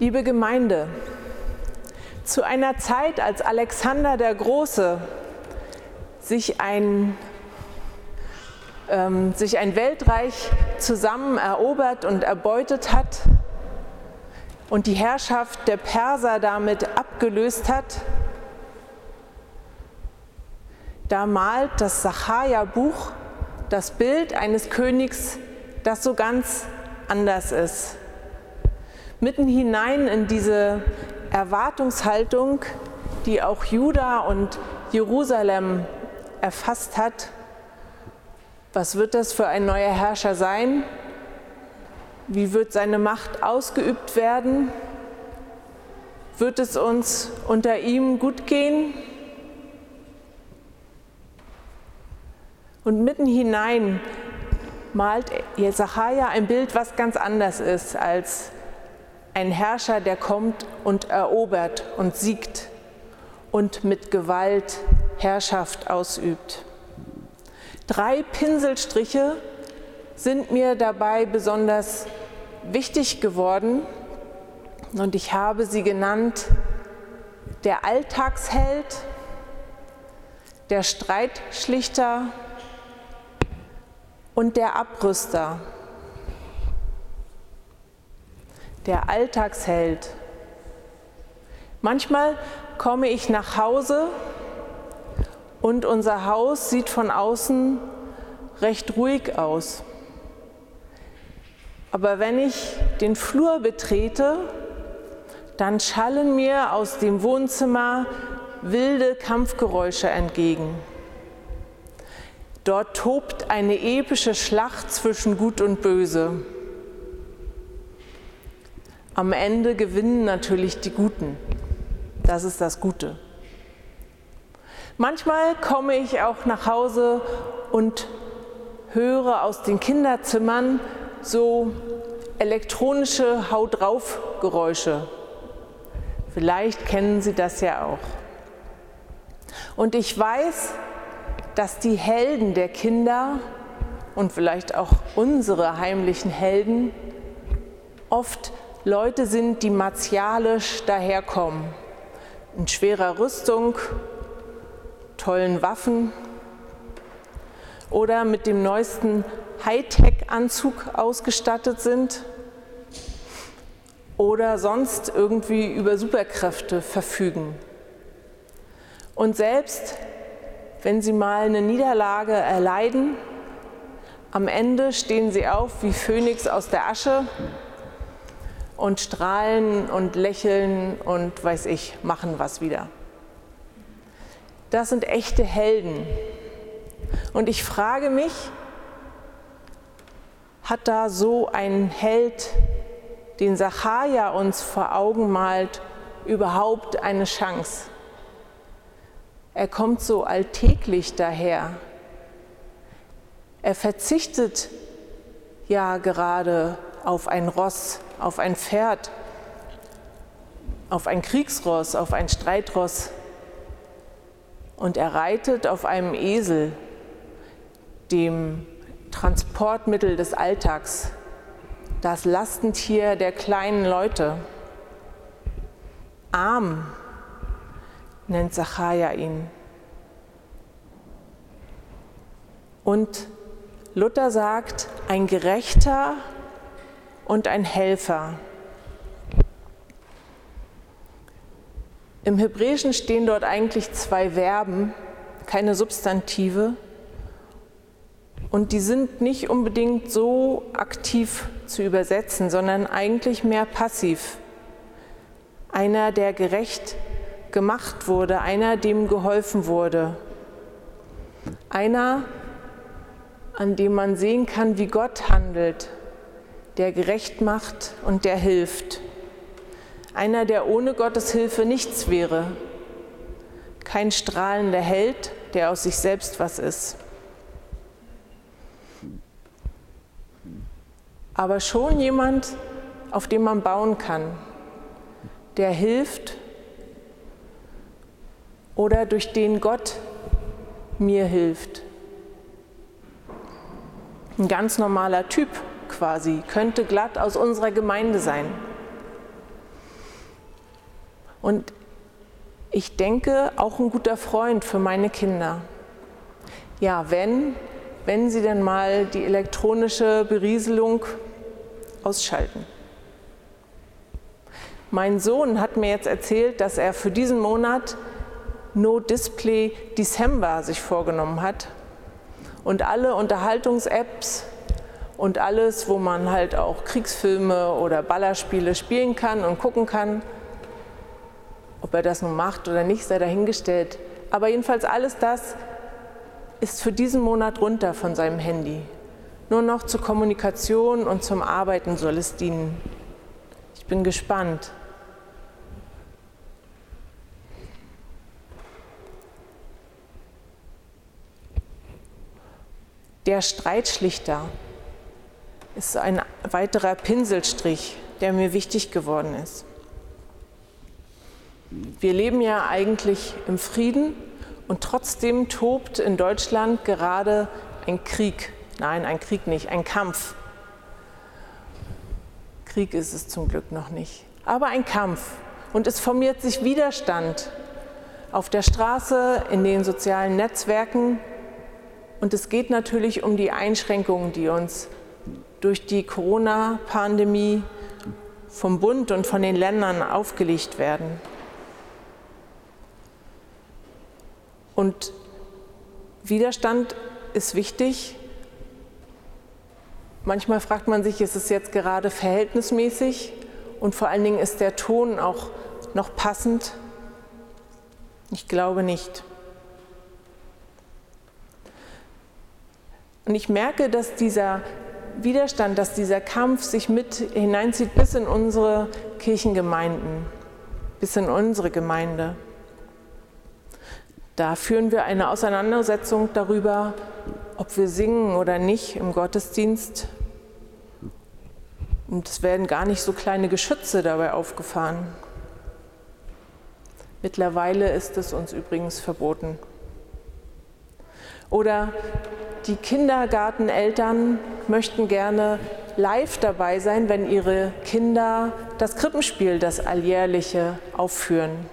Liebe Gemeinde, zu einer Zeit, als Alexander der Große sich ein, ähm, sich ein Weltreich zusammen erobert und erbeutet hat und die Herrschaft der Perser damit abgelöst hat, da malt das Sacharja-Buch das Bild eines Königs, das so ganz anders ist. Mitten hinein in diese Erwartungshaltung, die auch Juda und Jerusalem erfasst hat. Was wird das für ein neuer Herrscher sein? Wie wird seine Macht ausgeübt werden? Wird es uns unter ihm gut gehen? Und mitten hinein malt Jesachaja ein Bild, was ganz anders ist als ein Herrscher, der kommt und erobert und siegt und mit Gewalt Herrschaft ausübt. Drei Pinselstriche sind mir dabei besonders wichtig geworden und ich habe sie genannt der Alltagsheld, der Streitschlichter und der Abrüster, der Alltagsheld. Manchmal komme ich nach Hause und unser Haus sieht von außen recht ruhig aus. Aber wenn ich den Flur betrete, dann schallen mir aus dem Wohnzimmer wilde Kampfgeräusche entgegen. Dort tobt eine epische Schlacht zwischen Gut und Böse. Am Ende gewinnen natürlich die Guten. Das ist das Gute. Manchmal komme ich auch nach Hause und höre aus den Kinderzimmern so elektronische Haut drauf Geräusche. Vielleicht kennen Sie das ja auch. Und ich weiß, dass die Helden der Kinder und vielleicht auch unsere heimlichen Helden oft Leute sind, die martialisch daherkommen, in schwerer Rüstung, tollen Waffen oder mit dem neuesten Hightech-Anzug ausgestattet sind oder sonst irgendwie über Superkräfte verfügen. Und selbst wenn sie mal eine Niederlage erleiden, am Ende stehen sie auf wie Phönix aus der Asche und strahlen und lächeln und weiß ich, machen was wieder. Das sind echte Helden. Und ich frage mich, hat da so ein Held, den Sacharja uns vor Augen malt, überhaupt eine Chance? Er kommt so alltäglich daher. Er verzichtet ja gerade auf ein Ross, auf ein Pferd, auf ein Kriegsross, auf ein Streitross. Und er reitet auf einem Esel, dem Transportmittel des Alltags, das Lastentier der kleinen Leute. Arm nennt Zachariah ihn. Und Luther sagt, ein Gerechter und ein Helfer. Im Hebräischen stehen dort eigentlich zwei Verben, keine Substantive. Und die sind nicht unbedingt so aktiv zu übersetzen, sondern eigentlich mehr passiv. Einer, der gerecht gemacht wurde, einer, dem geholfen wurde. Einer, an dem man sehen kann, wie Gott handelt, der gerecht macht und der hilft. Einer, der ohne Gottes Hilfe nichts wäre. Kein strahlender Held, der aus sich selbst was ist. Aber schon jemand, auf dem man bauen kann, der hilft oder durch den Gott mir hilft. Ein ganz normaler Typ quasi, könnte glatt aus unserer Gemeinde sein. Und ich denke, auch ein guter Freund für meine Kinder. Ja, wenn, wenn sie dann mal die elektronische Berieselung ausschalten. Mein Sohn hat mir jetzt erzählt, dass er für diesen Monat No Display December sich vorgenommen hat und alle Unterhaltungs-Apps und alles, wo man halt auch Kriegsfilme oder Ballerspiele spielen kann und gucken kann, ob er das nun macht oder nicht, sei dahingestellt. Aber jedenfalls alles das ist für diesen Monat runter von seinem Handy. Nur noch zur Kommunikation und zum Arbeiten soll es dienen. Ich bin gespannt. Der Streitschlichter ist ein weiterer Pinselstrich, der mir wichtig geworden ist. Wir leben ja eigentlich im Frieden und trotzdem tobt in Deutschland gerade ein Krieg. Nein, ein Krieg nicht, ein Kampf. Krieg ist es zum Glück noch nicht, aber ein Kampf. Und es formiert sich Widerstand auf der Straße, in den sozialen Netzwerken. Und es geht natürlich um die Einschränkungen, die uns durch die Corona-Pandemie vom Bund und von den Ländern aufgelegt werden. Und Widerstand ist wichtig. Manchmal fragt man sich, ist es jetzt gerade verhältnismäßig und vor allen Dingen ist der Ton auch noch passend? Ich glaube nicht. Und ich merke, dass dieser Widerstand, dass dieser Kampf sich mit hineinzieht bis in unsere Kirchengemeinden, bis in unsere Gemeinde. Da führen wir eine Auseinandersetzung darüber, ob wir singen oder nicht im Gottesdienst. Und es werden gar nicht so kleine Geschütze dabei aufgefahren. Mittlerweile ist es uns übrigens verboten. Oder die Kindergarteneltern möchten gerne live dabei sein, wenn ihre Kinder das Krippenspiel, das alljährliche, aufführen.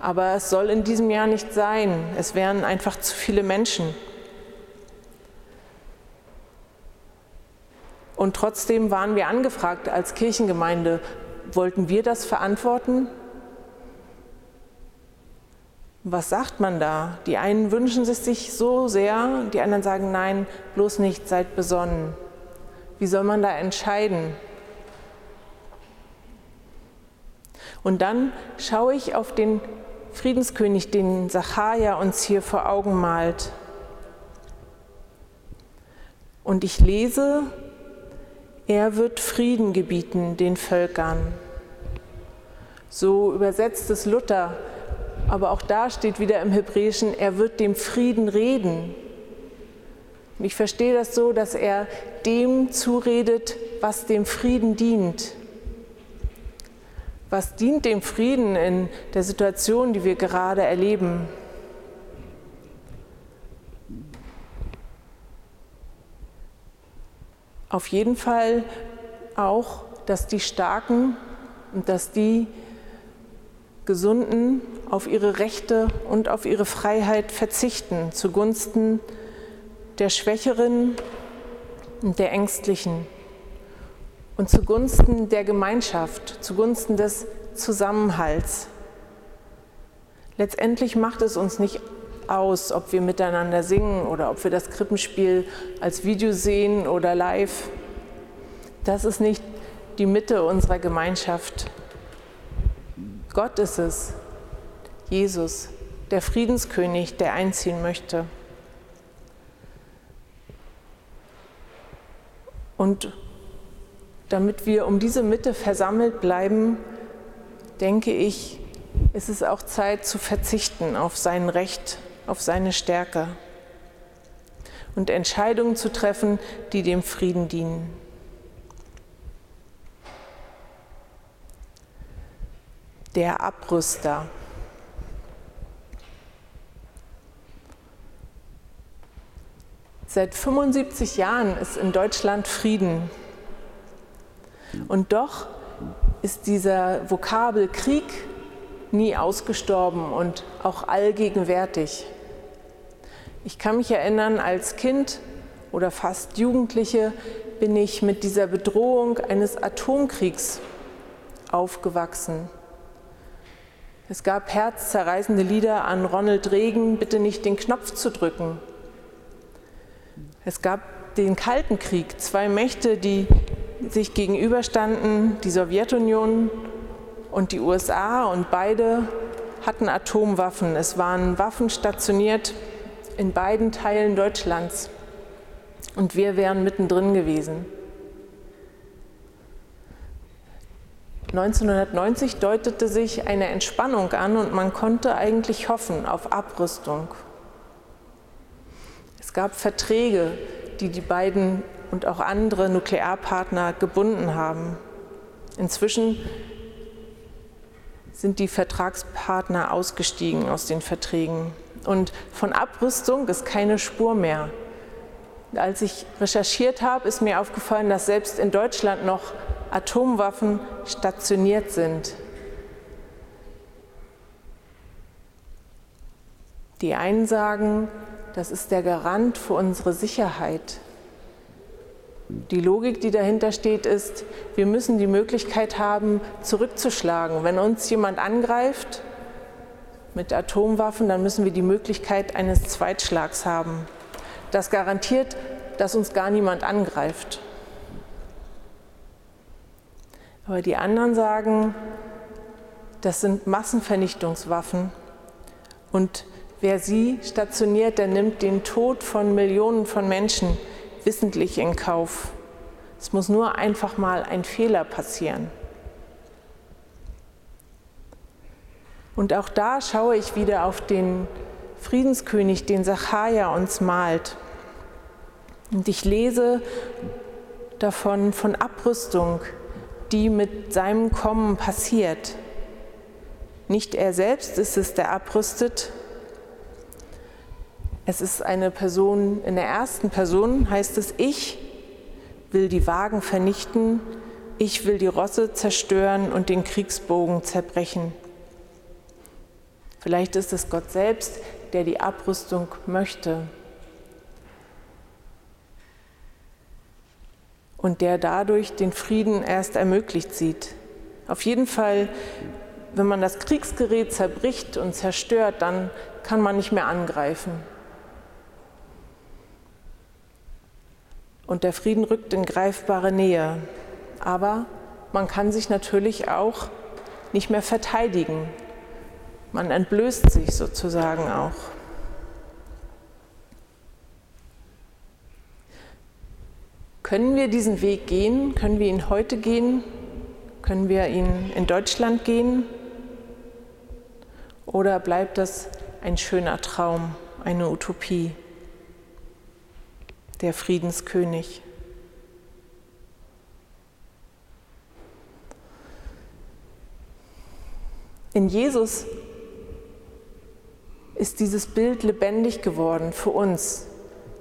Aber es soll in diesem Jahr nicht sein. Es wären einfach zu viele Menschen. Und trotzdem waren wir angefragt als Kirchengemeinde, wollten wir das verantworten? Was sagt man da? Die einen wünschen es sich so sehr, die anderen sagen, nein, bloß nicht, seid besonnen. Wie soll man da entscheiden? Und dann schaue ich auf den Friedenskönig, den Sacharja uns hier vor Augen malt. Und ich lese, er wird Frieden gebieten den Völkern. So übersetzt es Luther, aber auch da steht wieder im Hebräischen, er wird dem Frieden reden. Und ich verstehe das so, dass er dem zuredet, was dem Frieden dient. Was dient dem Frieden in der Situation, die wir gerade erleben? Auf jeden Fall auch, dass die Starken und dass die Gesunden auf ihre Rechte und auf ihre Freiheit verzichten zugunsten der Schwächeren und der Ängstlichen und zugunsten der Gemeinschaft, zugunsten des Zusammenhalts. Letztendlich macht es uns nicht aus, ob wir miteinander singen oder ob wir das Krippenspiel als Video sehen oder live. Das ist nicht die Mitte unserer Gemeinschaft. Gott ist es, Jesus, der Friedenskönig, der einziehen möchte. Und damit wir um diese Mitte versammelt bleiben, denke ich, ist es auch Zeit zu verzichten auf sein Recht, auf seine Stärke und Entscheidungen zu treffen, die dem Frieden dienen. Der Abrüster. Seit 75 Jahren ist in Deutschland Frieden. Und doch ist dieser Vokabel Krieg nie ausgestorben und auch allgegenwärtig. Ich kann mich erinnern, als Kind oder fast Jugendliche bin ich mit dieser Bedrohung eines Atomkriegs aufgewachsen. Es gab herzzerreißende Lieder an Ronald Reagan, bitte nicht den Knopf zu drücken. Es gab den Kalten Krieg, zwei Mächte, die sich gegenüberstanden, die Sowjetunion und die USA, und beide hatten Atomwaffen. Es waren Waffen stationiert in beiden Teilen Deutschlands und wir wären mittendrin gewesen. 1990 deutete sich eine Entspannung an und man konnte eigentlich hoffen auf Abrüstung. Es gab Verträge, die die beiden und auch andere Nuklearpartner gebunden haben. Inzwischen sind die Vertragspartner ausgestiegen aus den Verträgen. Und von Abrüstung ist keine Spur mehr. Als ich recherchiert habe, ist mir aufgefallen, dass selbst in Deutschland noch Atomwaffen stationiert sind. Die einen sagen, das ist der Garant für unsere Sicherheit. Die Logik, die dahinter steht, ist, wir müssen die Möglichkeit haben, zurückzuschlagen. Wenn uns jemand angreift mit Atomwaffen, dann müssen wir die Möglichkeit eines Zweitschlags haben. Das garantiert, dass uns gar niemand angreift. Aber die anderen sagen, das sind Massenvernichtungswaffen und wer sie stationiert, der nimmt den Tod von Millionen von Menschen wissentlich in Kauf. Es muss nur einfach mal ein Fehler passieren. Und auch da schaue ich wieder auf den Friedenskönig, den Sacharja uns malt. Und ich lese davon von Abrüstung, die mit seinem Kommen passiert. Nicht er selbst ist es, der abrüstet. Es ist eine Person, in der ersten Person heißt es, ich will die Wagen vernichten, ich will die Rosse zerstören und den Kriegsbogen zerbrechen. Vielleicht ist es Gott selbst, der die Abrüstung möchte. Und der dadurch den Frieden erst ermöglicht sieht. Auf jeden Fall, wenn man das Kriegsgerät zerbricht und zerstört, dann kann man nicht mehr angreifen. Und der Frieden rückt in greifbare Nähe. Aber man kann sich natürlich auch nicht mehr verteidigen. Man entblößt sich sozusagen auch. Können wir diesen Weg gehen? Können wir ihn heute gehen? Können wir ihn in Deutschland gehen? Oder bleibt das ein schöner Traum, eine Utopie? Der Friedenskönig. In Jesus ist dieses Bild lebendig geworden für uns,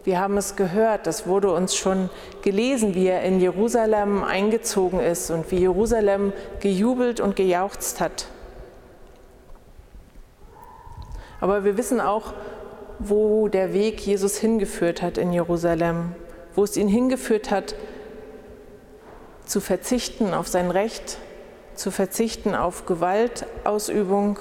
wir haben es gehört, das wurde uns schon gelesen, wie er in Jerusalem eingezogen ist und wie Jerusalem gejubelt und gejauchzt hat. Aber wir wissen auch, wo der Weg Jesus hingeführt hat in Jerusalem, wo es ihn hingeführt hat, zu verzichten auf sein Recht, zu verzichten auf Gewaltausübung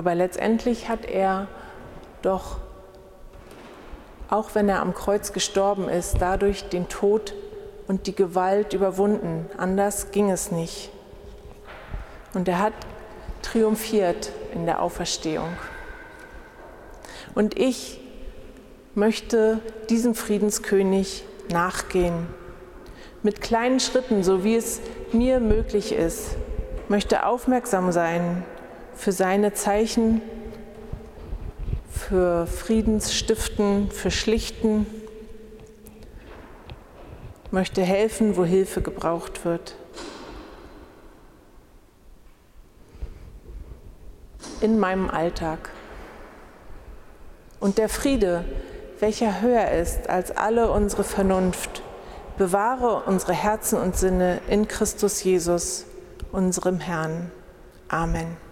Aber letztendlich hat er doch, auch wenn er am Kreuz gestorben ist, dadurch den Tod und die Gewalt überwunden. Anders ging es nicht. Und er hat triumphiert in der Auferstehung. Und ich möchte diesem Friedenskönig nachgehen. Mit kleinen Schritten, so wie es mir möglich ist, möchte aufmerksam sein für seine Zeichen, für Friedensstiften, für Schlichten, möchte helfen, wo Hilfe gebraucht wird. In meinem Alltag. Und der Friede, welcher höher ist als alle unsere Vernunft, bewahre unsere Herzen und Sinne in Christus Jesus, unserem Herrn. Amen.